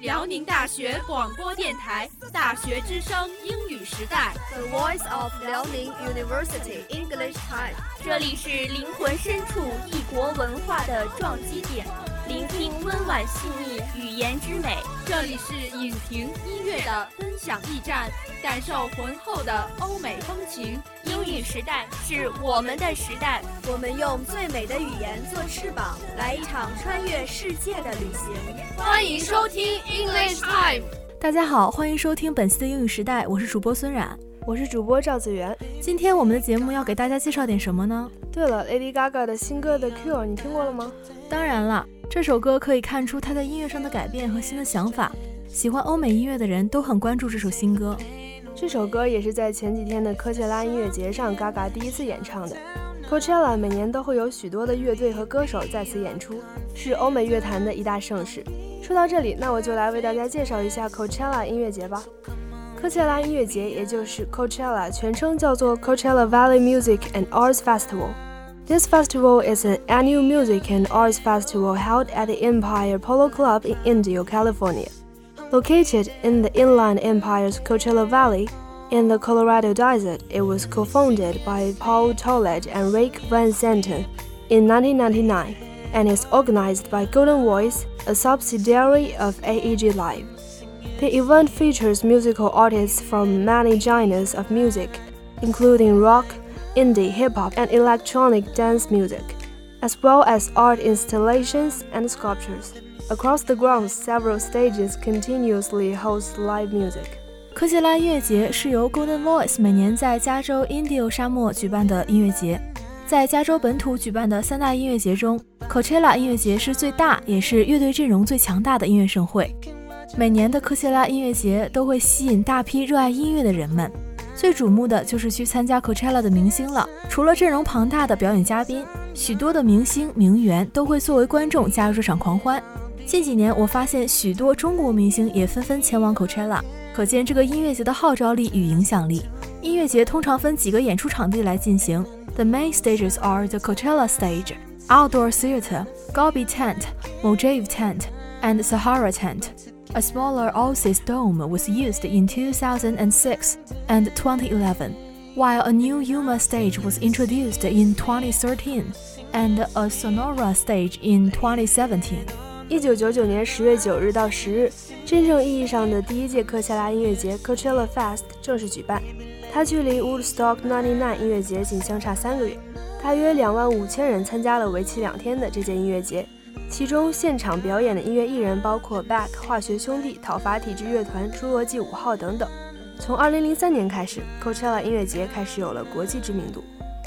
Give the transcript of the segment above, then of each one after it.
辽宁大学广播电台《大学之声》英语时代，The Voice of Liaoning University English Time。这里是灵魂深处异国文化的撞击点，聆听温婉细腻语言之美。这里是影评音乐的分享驿站，感受浑厚的欧美风情。英语时代是我们的时代，我们用最美的语言做翅膀，来一场穿越世界的旅行。欢迎收听 English Time。大家好，欢迎收听本期的英语时代，我是主播孙冉。我是主播赵子源，今天我们的节目要给大家介绍点什么呢？对了，Lady Gaga 的新歌《The Cure》，你听过了吗？当然了，这首歌可以看出他在音乐上的改变和新的想法。喜欢欧美音乐的人都很关注这首新歌。这首歌也是在前几天的科切拉音乐节上，Gaga 第一次演唱的。Coachella 每年都会有许多的乐队和歌手在此演出，是欧美乐坛的一大盛事。说到这里，那我就来为大家介绍一下 Coachella 音乐节吧。科切拉音乐节，也就是 Coachella，全称叫做 Coachella Valley Music and Arts Festival. This festival is an annual music and arts festival held at the Empire Polo Club in Indio, California. Located in the Inland Empire's Coachella Valley, in the Colorado Desert, it was co-founded by Paul Tollett and Rick Van Santen in 1999 and is organized by Golden Voice, a subsidiary of AEG Live. The event features musical artists from many genres of music, including rock, indie, hip hop, and electronic dance music, as well as art installations and sculptures. Across the grounds, several stages continuously host live music. 科切拉音乐节是由 Golden Voice 每年在加州 Indio 沙漠举办的音乐节。在加州本土举办的三大音乐节中，Coachella 音乐节是最大也是乐队阵容最强大的音乐盛会。每年的科切拉音乐节都会吸引大批热爱音乐的人们，最瞩目的就是去参加 Coachella 的明星了。除了阵容庞大的表演嘉宾，许多的明星名媛都会作为观众加入这场狂欢。近几年，我发现许多中国明星也纷纷前往 Coachella，可见这个音乐节的号召力与影响力。音乐节通常分几个演出场地来进行，The main stages are the Coachella stage, Outdoor Theater, Gobi Tent, Mojave Tent, and Sahara Tent. A smaller Oasis dome was used in 2006 and 2011, while a new Yuma stage was introduced in 2013 and a Sonora stage in 2017. 一九九九年十月九日到十日，真正意义上的第一届科切拉音乐节 （Coachella Fest） 正式举办。它距离 Woodstock '99 音乐节仅相差三个月，大约两万五千人参加了为期两天的这届音乐节。其中现场表演的音乐艺人包括 Back、化学兄弟、讨伐体制乐团、侏罗纪五号等等。从2003年开始，Coachella 音乐节开始有了国际知名度。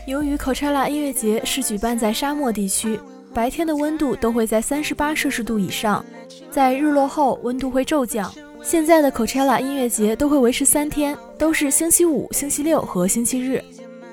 由于 Coachella 音乐节是举办在沙漠地区，白天的温度都会在38摄氏度以上，在日落后温度会骤降。现在的 Coachella 音乐节都会维持三天，都是星期五、星期六和星期日。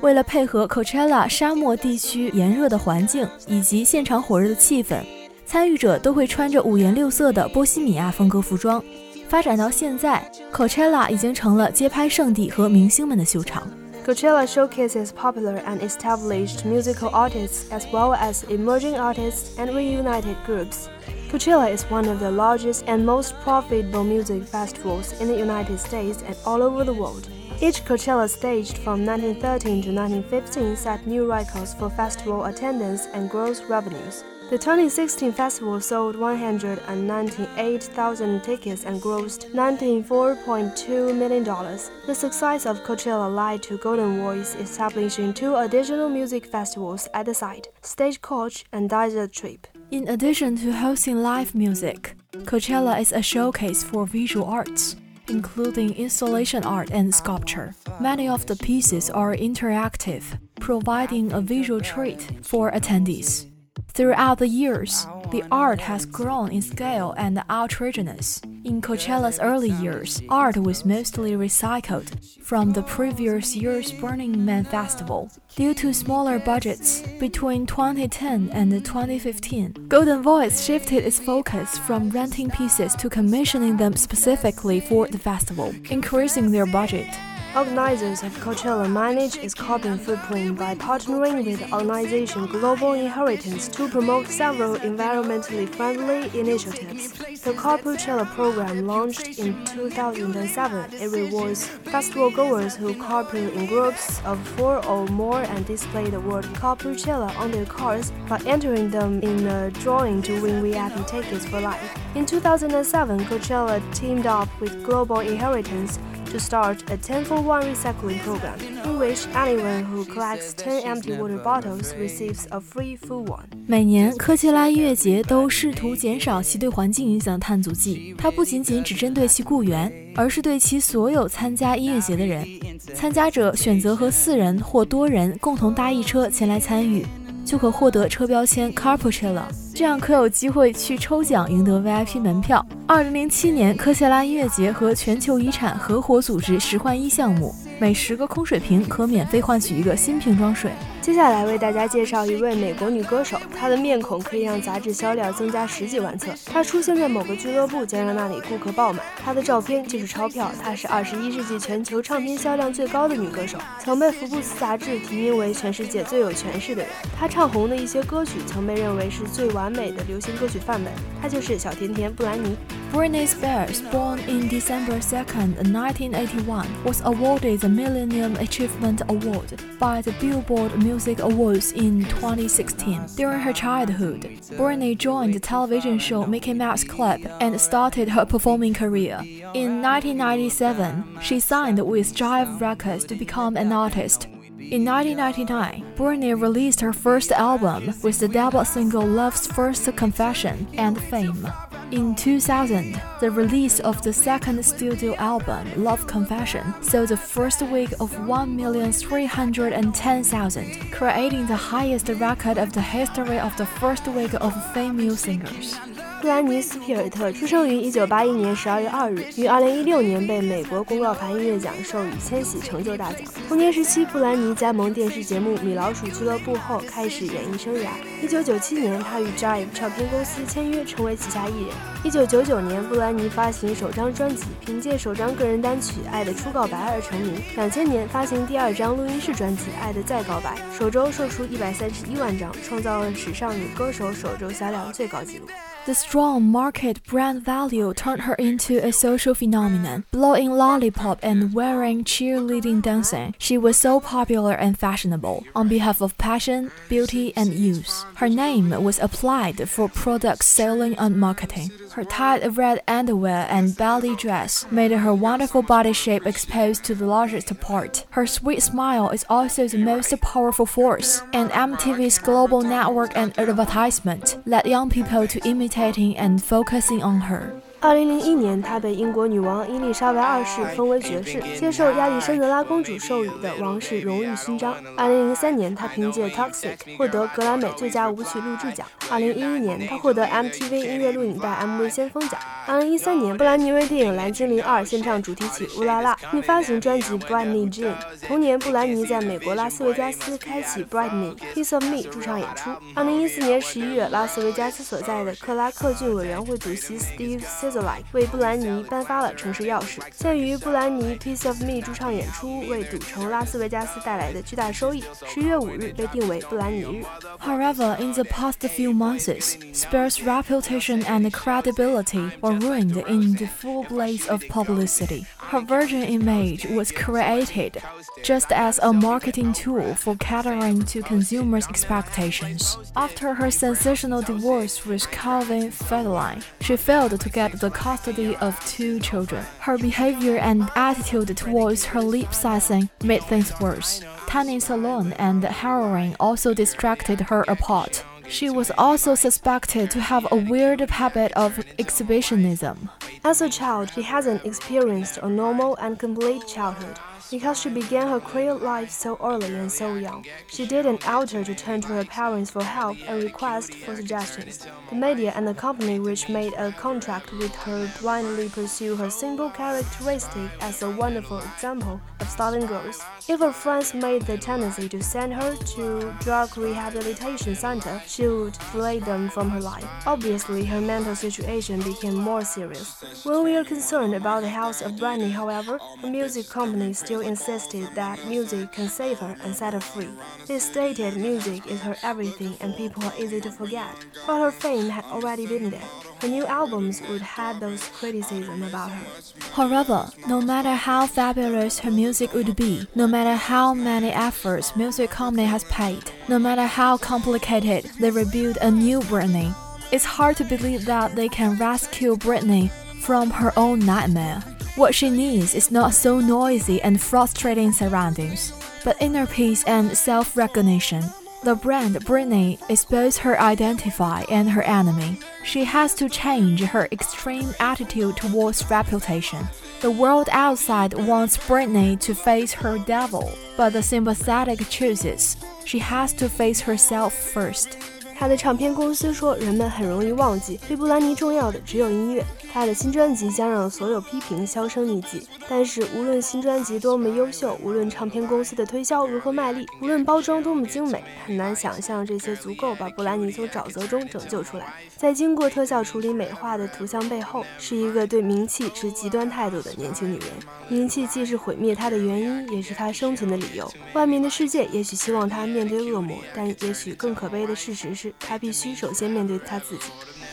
为了配合 Coachella 沙漠地区炎热的环境以及现场火热的气氛。参与者都会穿着五颜六色的波西米亚风格服装。发展到现在，Coachella 已经成了街拍圣地和明星们的秀场。Coachella showcases popular and established musical artists as well as emerging artists and reunited groups. Coachella is one of the largest and most profitable music festivals in the United States and all over the world. Each Coachella staged from 1913 to 1915 set new records for festival attendance and gross revenues. The 2016 festival sold 198,000 tickets and grossed $94.2 million. The success of Coachella led to Golden Voice establishing two additional music festivals at the site, Stagecoach and Desert Trip. In addition to hosting live music, Coachella is a showcase for visual arts including installation art and sculpture. Many of the pieces are interactive, providing a visual treat for attendees. Throughout the years, the art has grown in scale and outrageousness. In Coachella's early years, art was mostly recycled from the previous year's Burning Man festival. Due to smaller budgets, between 2010 and 2015, Golden Voice shifted its focus from renting pieces to commissioning them specifically for the festival, increasing their budget. Organizers of Coachella manage its carbon footprint by partnering with organization Global Inheritance to promote several environmentally friendly initiatives. The Carpoolchella program launched in 2007. It rewards festival goers who carpool in groups of four or more and display the word Carpoolchella on their cars by entering them in a drawing to win VIP tickets for life. In 2007, Coachella teamed up with Global Inheritance to start a 10 for 1 recycling program, in which anyone who collects 10 empty water bottles receives a free full one. 每年，科切拉音乐节都试图减少其对环境影响的碳足迹。它不仅仅只针对其雇员，而是对其所有参加音乐节的人。参加者选择和四人或多人共同搭一车前来参与。就可获得车标签 Carpoocella，这样可有机会去抽奖赢得 VIP 门票。二零零七年，科切拉音乐节和全球遗产合伙组织十换一项目，每十个空水瓶可免费换取一个新瓶装水。接下来为大家介绍一位美国女歌手，她的面孔可以让杂志销量增加十几万册。她出现在某个俱乐部，将让那里顾客爆满。她的照片就是钞票。她是二十一世纪全球唱片销量最高的女歌手，曾被福布斯杂志提名为全世界最有权势的人。她唱红的一些歌曲曾被认为是最完美的流行歌曲范本。她就是小甜甜布兰妮。Britney Spears, born in December 2nd, 1981, was awarded the Millennium Achievement Award by the Billboard Music Awards in 2016. During her childhood, Britney joined the television show Mickey Mouse Club and started her performing career. In 1997, she signed with Jive Records to become an artist. In 1999, Britney released her first album with the debut single Love's First Confession and Fame. In 2000, the release of the second studio album, Love Confession, sold the first week of 1,310,000, creating the highest record of the history of the first week of female singers. 布兰妮·斯皮尔特出生于1981年12月2日，于2016年被美国公告牌音乐奖授予千禧成就大奖。童年时期，布兰妮加盟电视节目《米老鼠俱乐部》后，开始演艺生涯。1997年，她与 Jive 唱片公司签约，成为旗下艺人。1999年，布兰妮发行首张专辑，凭借首张个人单曲《爱的初告白》而成名。2000年，发行第二张录音室专辑《爱的再告白》，首周售出131万张，创造了史上女歌手首周销量最高纪录。The strong market brand value turned her into a social phenomenon. Blowing lollipop and wearing cheerleading dancing, she was so popular and fashionable on behalf of passion, beauty, and youth. Her name was applied for product selling and marketing. Her tight red underwear and belly dress made her wonderful body shape exposed to the largest part. Her sweet smile is also the most powerful force, and MTV's global network and advertisement led young people to imitating and focusing on her. 二零零一年，她被英国女王伊丽莎白二世封为爵士，接受亚历山德拉公主授予的王室荣誉勋章。二零零三年，她凭借《Toxic》获得格莱美最佳舞曲录制奖。二零一一年，她获得 MTV 音乐录影带 MV 先锋奖。二零一三年，布兰妮为电影《蓝精灵二》献唱主题曲《乌拉拉》，并发行专辑《Britney Jean》。同年，布兰妮在美国拉斯维加斯开启《Britney Piece of Me》驻唱演出。二零一四年十一月，拉斯维加斯所在的克拉克郡委员会主席 Steve。Sutherland 为布兰妮颁发了城市钥匙，鉴于布兰妮《Piece of Me》驻唱演出为赌城拉斯维加斯带来的巨大收益，十月五日被定为布兰妮日。However, in the past few months, Spears' reputation and credibility were ruined in the full blaze of publicity. Her virgin image was created just as a marketing tool for catering to consumers' expectations. After her sensational divorce with Kevin Federline, she failed to get the custody of two children. Her behavior and attitude towards her lip sizing made things worse. Tanning salon and heroin also distracted her apart. She was also suspected to have a weird habit of exhibitionism. As a child, she hasn't experienced a normal and complete childhood because she began her career life so early and so young. She didn't alter to turn to her parents for help and request for suggestions. The media and the company which made a contract with her blindly pursue her simple characteristic as a wonderful example of styling girls. If her friends made the tendency to send her to drug rehabilitation center, she would delay them from her life. Obviously, her mental situation became more serious. When we are concerned about the health of Brandy, however, her music company still still insisted that music can save her and set her free. They stated music is her everything and people are easy to forget, but her fame had already been there. Her new albums would have those criticism about her. However, no matter how fabulous her music would be, no matter how many efforts music company has paid, no matter how complicated they rebuild a new Britney, it's hard to believe that they can rescue Britney from her own nightmare. What she needs is not so noisy and frustrating surroundings, but inner peace and self recognition. The brand Britney is both her identity and her enemy. She has to change her extreme attitude towards reputation. The world outside wants Britney to face her devil, but the sympathetic chooses she has to face herself first. 他的唱片公司说，人们很容易忘记，对布兰妮重要的只有音乐。他的新专辑将让所有批评销声匿迹。但是，无论新专辑多么优秀，无论唱片公司的推销如何卖力，无论包装多么精美，很难想象这些足够把布兰妮从沼泽中拯救出来。在经过特效处理美化的图像背后，是一个对名气持极端态度的年轻女人。名气既是毁灭她的原因，也是她生存的理由。外面的世界也许希望她面对恶魔，但也许更可悲的事实是，她必须首先面对他自己。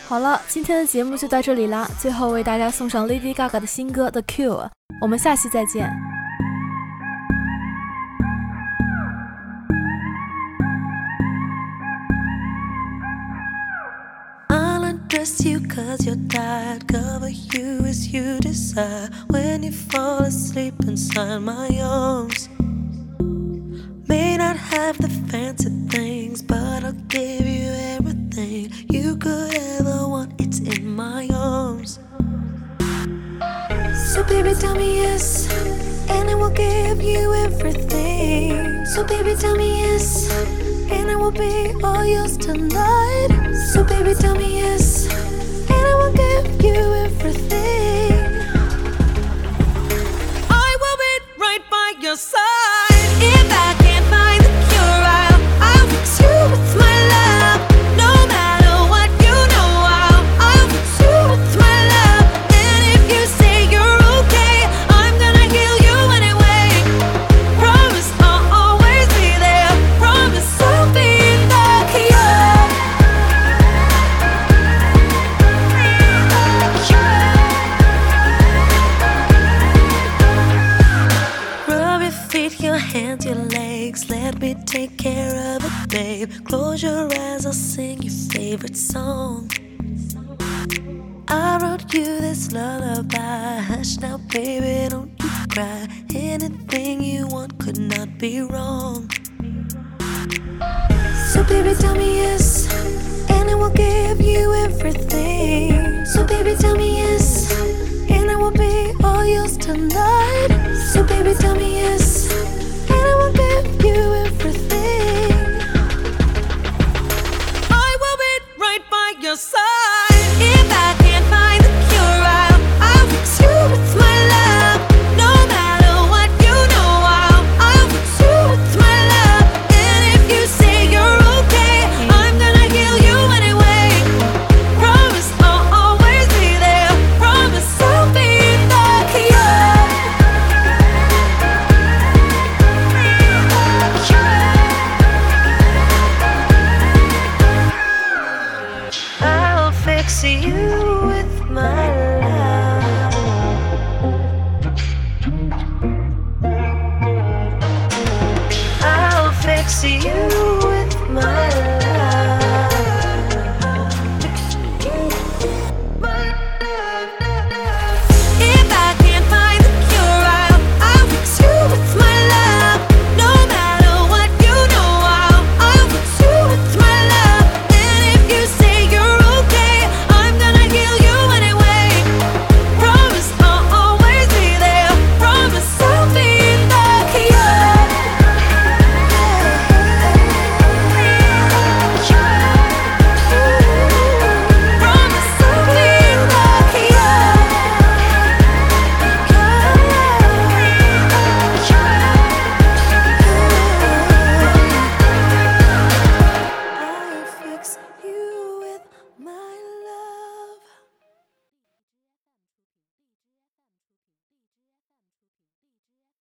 好了，今天的节目就到这里啦。最后为大家送上 Lady Gaga 的新歌《The Cure》，我们下期再见。You cause you're tired, cover you as you desire. When you fall asleep inside my arms, may not have the fancy give you everything. So, baby, tell me yes, and I will be all yours tonight. So, baby, tell me yes, and I will give you everything. Close your eyes, I'll sing your favorite song. I wrote you this lullaby. Hush now, baby, don't you cry. Anything you want could not be wrong. So, baby, tell me yes, and I will give you everything. So, baby, tell me yes, and I will be all yours tonight. So, baby, tell me yes,